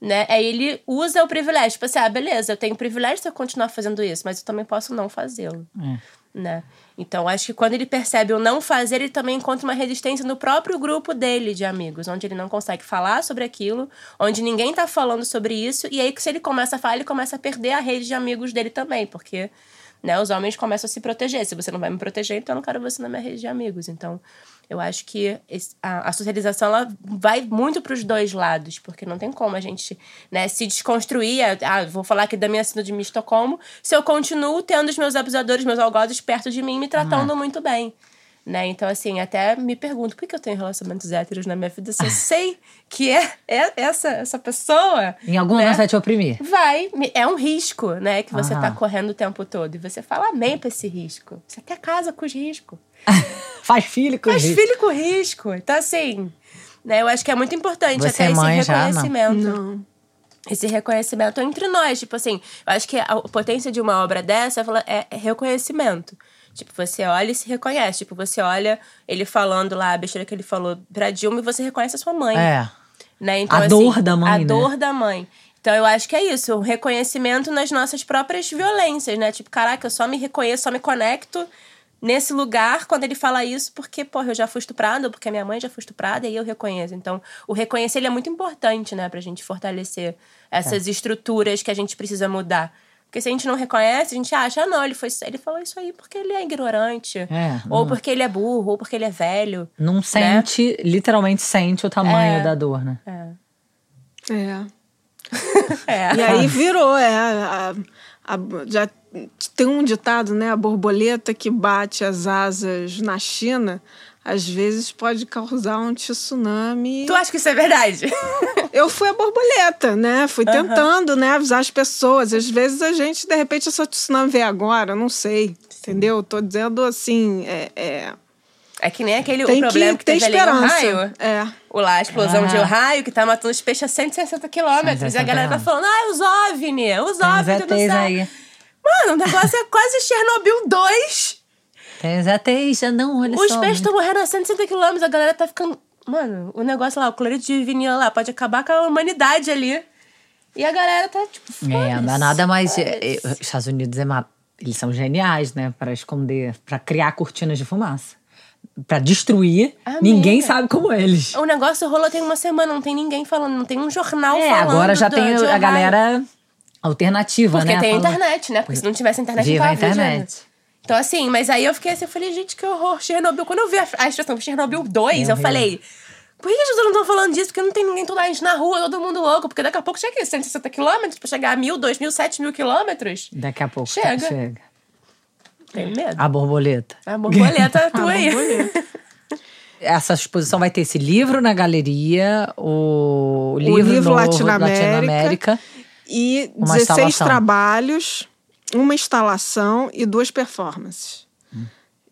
S2: Né? Aí ele usa o privilégio. Tipo assim, ah, beleza, eu tenho privilégio de eu continuar fazendo isso, mas eu também posso não fazê-lo. É. Né? Então, acho que quando ele percebe o não fazer, ele também encontra uma resistência no próprio grupo dele de amigos, onde ele não consegue falar sobre aquilo, onde ninguém tá falando sobre isso, e aí se ele começa a falar, ele começa a perder a rede de amigos dele também, porque né, os homens começam a se proteger. Se você não vai me proteger, então eu não quero você na minha rede de amigos. Então, eu acho que a, socialização ela vai muito para os dois lados, porque não tem como a gente né, se desconstruir. Ah, vou falar aqui da minha síndrome de Estocolmo, se eu continuo tendo os meus abusadores, meus algozes perto de mim, me tratando uhum. muito bem. Né? Então, assim, até me pergunto por que eu tenho relacionamentos héteros na minha vida se eu sei que é, é essa, essa pessoa.
S4: Em algum né? momento vai te oprimir.
S2: Vai. É um risco, né? Que você uhum. tá correndo o tempo todo. E você fala amém pra esse risco. Você até casa com os riscos.
S4: Faz filho com
S2: Faz
S4: risco.
S2: filho com risco. Então, assim, né, eu acho que é muito importante Você até é esse reconhecimento.
S5: Já, não. não.
S2: Esse reconhecimento entre nós. Tipo assim, eu acho que a potência de uma obra dessa é, é reconhecimento. Tipo, você olha e se reconhece. Tipo, você olha ele falando lá a besteira que ele falou pra Dilma e você reconhece a sua mãe.
S4: É.
S2: Né? Então,
S4: a
S2: assim,
S4: dor da mãe.
S2: A
S4: né?
S2: dor da mãe. Então eu acho que é isso, o reconhecimento nas nossas próprias violências, né? Tipo, caraca, eu só me reconheço, só me conecto nesse lugar quando ele fala isso, porque, porra, eu já fui estuprada, ou porque minha mãe já foi estuprada, e aí eu reconheço. Então, o reconhecer ele é muito importante, né, pra gente fortalecer essas é. estruturas que a gente precisa mudar. Porque se a gente não reconhece, a gente acha, ah, não, ele, foi, ele falou isso aí porque ele é ignorante. É, ou porque ele é burro, ou porque ele é velho.
S4: Não né? sente, literalmente sente o tamanho é, da dor, né?
S5: É. É. é. E aí virou, é. A, a, já tem um ditado, né? A borboleta que bate as asas na China, às vezes pode causar um tsunami.
S2: Tu acha que isso é verdade?
S5: Eu fui a borboleta, né? Fui uhum. tentando, né, avisar as pessoas. Às vezes a gente, de repente, essa tsunami vem agora, não sei. Entendeu? Tô dizendo assim, é, é...
S2: É que nem aquele Tem o problema que, que teve esperança. ali no raio.
S5: É.
S2: O lá, a explosão ah. de Ohio, que tá matando os peixes a 160 quilômetros. E a galera tá falando, ah, os OVNI, os OVNI. Aí. Mano, o negócio é quase Chernobyl 2.
S4: Exatamente, não, olha
S2: Os
S4: só.
S2: peixes estão morrendo a 160 km, a galera tá ficando. Mano, o negócio lá, o cloreto de vinil lá, pode acabar com a humanidade ali. E a galera tá tipo.
S4: É, não dá nada mais. É, é, os Estados Unidos é uma, eles são geniais, né? Para esconder, para criar cortinas de fumaça. Pra destruir, Amiga. ninguém sabe como eles.
S2: O negócio rolou tem uma semana, não tem ninguém falando, não tem um jornal é, falando.
S4: Agora já do, tem a galera alternativa,
S2: Porque
S4: né?
S2: Porque tem a internet, né? Porque se não tivesse internet,
S4: Viva não tava a internet.
S2: Então, assim, mas aí eu fiquei assim, eu falei, gente, que horror, Chernobyl. Quando eu vi a, a expressão Chernobyl 2, eu falei, por que as pessoas não estão falando disso? Porque não tem ninguém toda a gente na rua, todo mundo louco. Porque daqui a pouco chega aqui, 160 quilômetros, pra chegar a mil, dois mil, sete mil quilômetros.
S4: Daqui a pouco
S2: chega.
S4: Tá, chega.
S2: Tem medo.
S4: A borboleta.
S2: A borboleta tua aí. Borboleta.
S4: Essa exposição vai ter esse livro na galeria, o livro, o livro novo,
S5: Latinoamérica, Latinoamérica e 16 trabalhos, uma instalação e duas performances.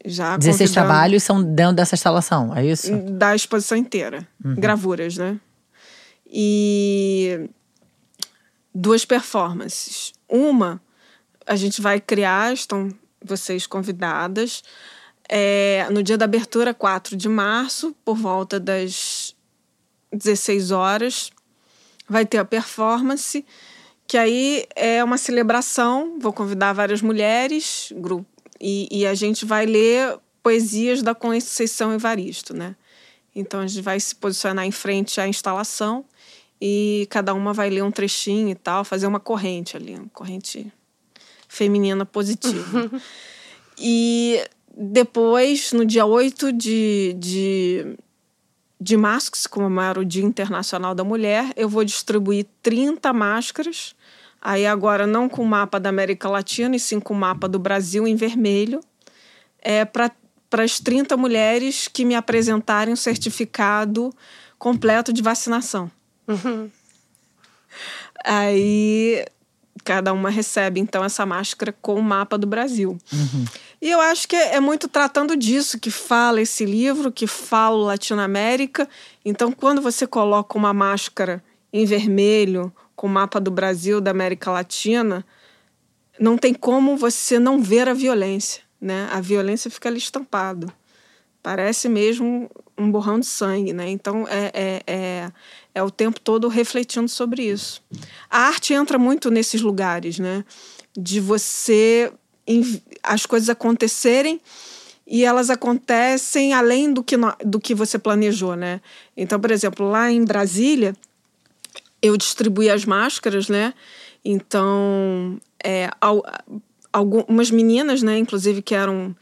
S5: Já
S4: 16 trabalhos são dentro dessa instalação, é isso?
S5: Da exposição inteira. Uhum. Gravuras, né? E duas performances. Uma, a gente vai criar, estão vocês convidadas, é, no dia da abertura, 4 de março, por volta das 16 horas, vai ter a performance que aí é uma celebração. Vou convidar várias mulheres, grupo, e, e a gente vai ler poesias da Conceição Evaristo, né? Então a gente vai se posicionar em frente à instalação e cada uma vai ler um trechinho e tal, fazer uma corrente ali, uma corrente feminina positiva. e depois, no dia 8 de, de de março, que se comemora o Dia Internacional da Mulher, eu vou distribuir 30 máscaras Aí agora não com o mapa da América Latina, e sim com o mapa do Brasil em vermelho, é para as 30 mulheres que me apresentarem um certificado completo de vacinação. Uhum. Aí cada uma recebe então essa máscara com o mapa do Brasil. Uhum. E eu acho que é, é, muito tratando disso que fala esse livro, que fala Latinoamérica. Então, quando você coloca uma máscara em vermelho com o mapa do Brasil, da América Latina, não tem como você não ver a violência, né? A violência fica ali estampado. Parece mesmo um borrão de sangue, né? Então, é, é, é é o tempo todo refletindo sobre isso. A arte entra muito nesses lugares, né? De você as coisas acontecerem e elas acontecem além do que, do que você planejou, né? Então, por exemplo, lá em Brasília, eu distribuí as máscaras, né? Então, é, algumas meninas, né, inclusive que eram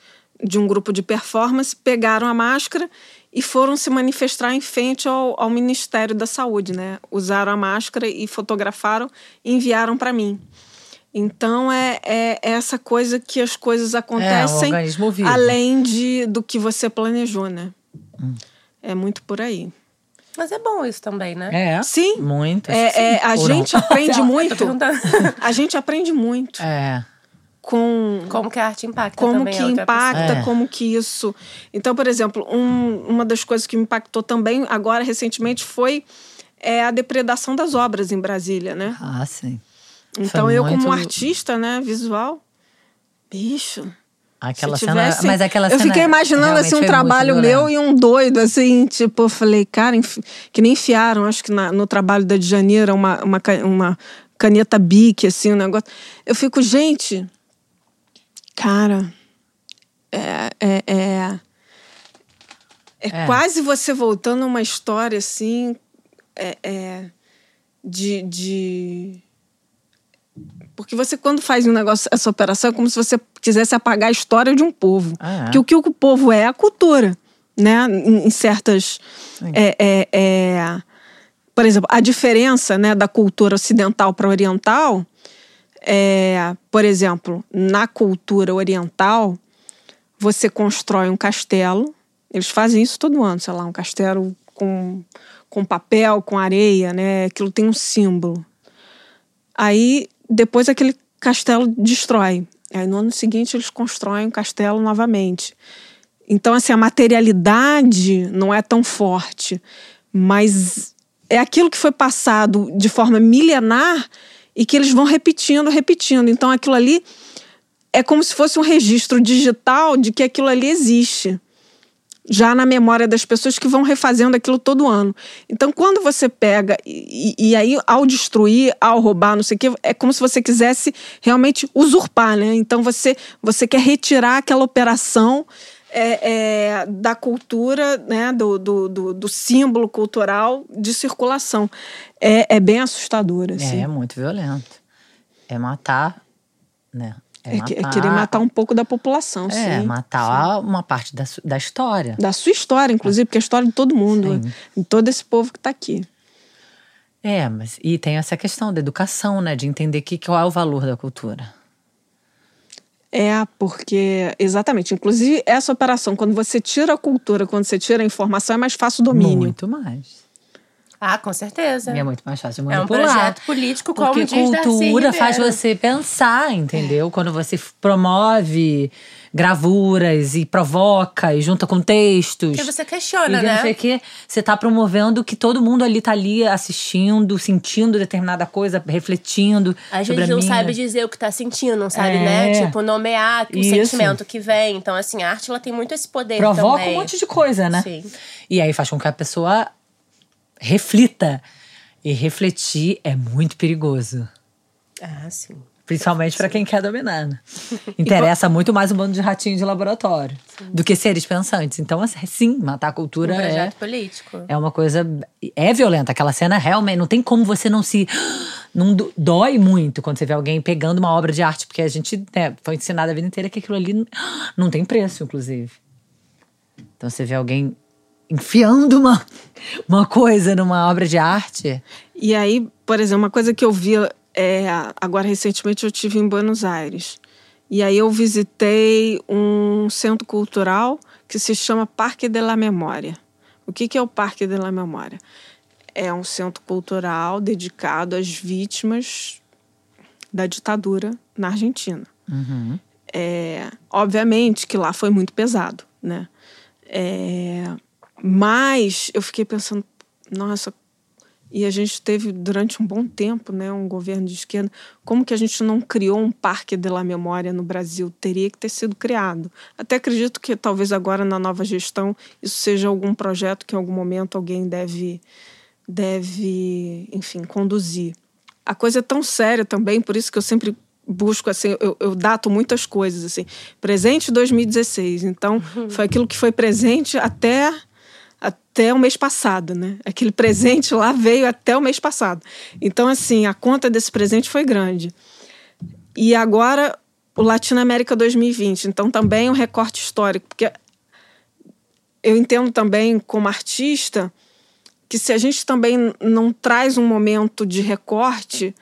S5: de um grupo de performance, pegaram a máscara e foram se manifestar em frente ao, ao Ministério da Saúde, né? Usaram a máscara e fotografaram e enviaram para mim. Então é, é, essa coisa que as coisas acontecem
S4: é, um
S5: além de, do que você planejou, né? Hum. É muito por aí.
S2: Mas é bom isso também, né?
S4: É.
S5: Sim.
S4: Muito.
S5: É, é a gente aprende muito. a gente aprende muito.
S4: É
S5: com
S2: como que a arte impacta
S5: como
S2: que
S5: impacta é. como que isso então por exemplo um, uma das coisas que me impactou também agora recentemente foi é, a depredação das obras em Brasília né
S4: ah sim
S5: então foi eu muito... como artista né visual bicho
S4: Aquela tivesse, cena, mas aquela eu
S5: cena fiquei imaginando assim um trabalho meu e um doido assim, tipo, eu falei, cara, que nem enfiaram, acho que na, no trabalho da de Janeiro uma, uma, uma caneta bique assim, um negócio. Eu fico, gente, Cara, é, é, é, é, é, quase você voltando a uma história assim é, é, de, de. Porque você, quando faz um negócio, essa operação, é como se você quisesse apagar a história de um povo. Ah, é? Que o que o povo é é a cultura, né? Em, em certas. É, é, é, por exemplo, a diferença né, da cultura ocidental para oriental é, por exemplo, na cultura oriental, você constrói um castelo. Eles fazem isso todo ano, sei lá, um castelo com, com papel, com areia, né? Aquilo tem um símbolo. Aí, depois aquele castelo destrói. Aí, no ano seguinte, eles constroem um castelo novamente. Então, assim, a materialidade não é tão forte, mas é aquilo que foi passado de forma milenar e que eles vão repetindo, repetindo. Então aquilo ali é como se fosse um registro digital de que aquilo ali existe. Já na memória das pessoas que vão refazendo aquilo todo ano. Então, quando você pega, e, e aí, ao destruir, ao roubar, não sei o quê, é como se você quisesse realmente usurpar, né? Então, você, você quer retirar aquela operação é, é, da cultura, né, do, do, do, do, símbolo cultural de circulação. É, é bem assustador. Assim.
S4: É, é muito violento. É matar, né?
S5: É, matar, é querer matar um pouco da população,
S4: é,
S5: sim.
S4: matar sim. uma parte da, da história.
S5: Da sua história, inclusive, porque é a história de todo mundo, sim. de todo esse povo que está aqui.
S4: É, mas e tem essa questão da educação, né? De entender que, qual é o valor da cultura.
S5: É, porque, exatamente. Inclusive, essa operação, quando você tira a cultura, quando você tira a informação, é mais fácil o domínio.
S4: Muito mais.
S2: Ah, com certeza.
S4: É muito mais fácil
S2: manipular. É um projeto político, como
S4: Porque
S2: diz
S4: cultura faz você pensar, entendeu? É. Quando você promove gravuras e provoca e junta com textos.
S2: Porque você questiona, e né?
S4: Não sei que, você tá promovendo que todo mundo ali tá ali assistindo, sentindo determinada coisa, refletindo.
S2: A gente não minha... sabe dizer o que tá sentindo, não sabe, né? é. né? Tipo, nomear o Isso. sentimento que vem. Então, assim, a arte ela tem muito esse poder
S4: Provoca
S2: também.
S4: um monte de coisa, né?
S2: Sim.
S4: E aí faz com que a pessoa reflita. E refletir é muito perigoso.
S2: Ah, sim.
S4: Principalmente para quem quer dominar. Né? Interessa muito mais o mundo de ratinho de laboratório sim. do que seres pensantes. Então, sim, matar a cultura um
S2: é político.
S4: É uma coisa é violenta. Aquela cena realmente não tem como você não se não dói muito quando você vê alguém pegando uma obra de arte, porque a gente né, foi ensinado a vida inteira que aquilo ali não tem preço, inclusive. Então você vê alguém enfiando uma, uma coisa numa obra de arte.
S5: E aí, por exemplo, uma coisa que eu vi É, agora, recentemente, eu tive em Buenos Aires. E aí eu visitei um centro cultural que se chama Parque de la Memória. O que, que é o Parque de la Memória? É um centro cultural dedicado às vítimas da ditadura na Argentina.
S4: Uhum.
S5: É, obviamente que lá foi muito pesado, né? É, mas eu fiquei pensando, nossa, e a gente teve durante um bom tempo, né, um governo de esquerda. Como que a gente não criou um parque de la memória no Brasil? Teria que ter sido criado. Até acredito que talvez agora na nova gestão isso seja algum projeto que em algum momento alguém deve deve, enfim, conduzir. A coisa é tão séria também, por isso que eu sempre busco assim, eu, eu dato muitas coisas assim. Presente 2016, então uhum. foi aquilo que foi presente até até o mês passado, né? Aquele presente lá veio até o mês passado. Então, assim, a conta desse presente foi grande. E agora o Latino América 2020. Então, também um recorte histórico, porque eu entendo também como artista que se a gente também não traz um momento de recorte,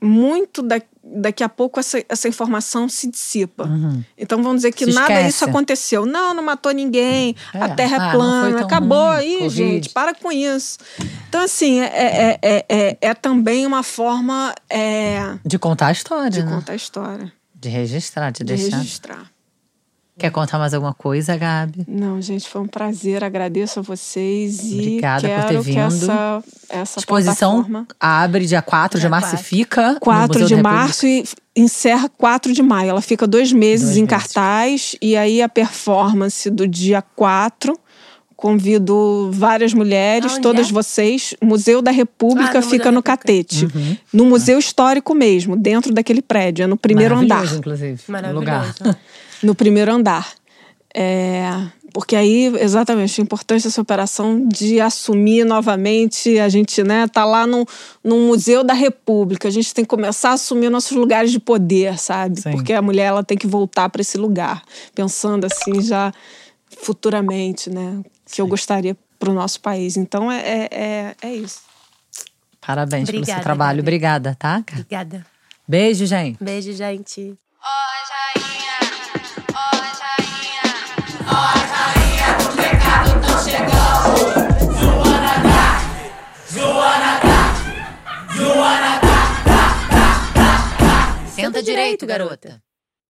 S5: muito da, daqui a pouco essa, essa informação se dissipa. Uhum. Então vamos dizer que se nada disso aconteceu. Não, não matou ninguém, é. a terra é ah, é plana, acabou ruim, aí, COVID. gente, para com isso. Então, assim, é, é, é, é, é também uma forma.
S4: de contar a história.
S5: De
S4: né?
S5: contar a história.
S4: De registrar, de,
S5: de
S4: deixar.
S5: registrar.
S4: Quer contar mais alguma coisa, Gabi?
S5: Não, gente, foi um prazer. Agradeço a vocês
S4: Obrigada
S5: e quero
S4: por ter vindo.
S5: que essa, essa
S4: exposição
S5: plataforma...
S4: abre dia 4 de março 4. e fica
S5: 4 de março e encerra 4 de maio. Ela fica dois meses dois em meses. cartaz e aí a performance do dia 4 Convido várias mulheres, Onde todas é? vocês. Museu da República ah, fica no Catete. Uhum. No Museu Histórico mesmo, dentro daquele prédio. É no primeiro andar.
S4: inclusive.
S2: Maravilhoso.
S4: Lugar.
S5: no primeiro andar. É, porque aí, exatamente, a importância dessa operação de assumir novamente, a gente né, tá lá no, no Museu da República, a gente tem que começar a assumir nossos lugares de poder, sabe? Sim. Porque a mulher ela tem que voltar para esse lugar, pensando assim já futuramente, né? Que Sim. eu gostaria para o nosso país. Então é, é, é, é isso.
S4: Parabéns Obrigada, pelo seu trabalho. Gabi. Obrigada, tá?
S2: Obrigada.
S4: Beijo, gente.
S2: Beijo, gente. Senta direito, garota.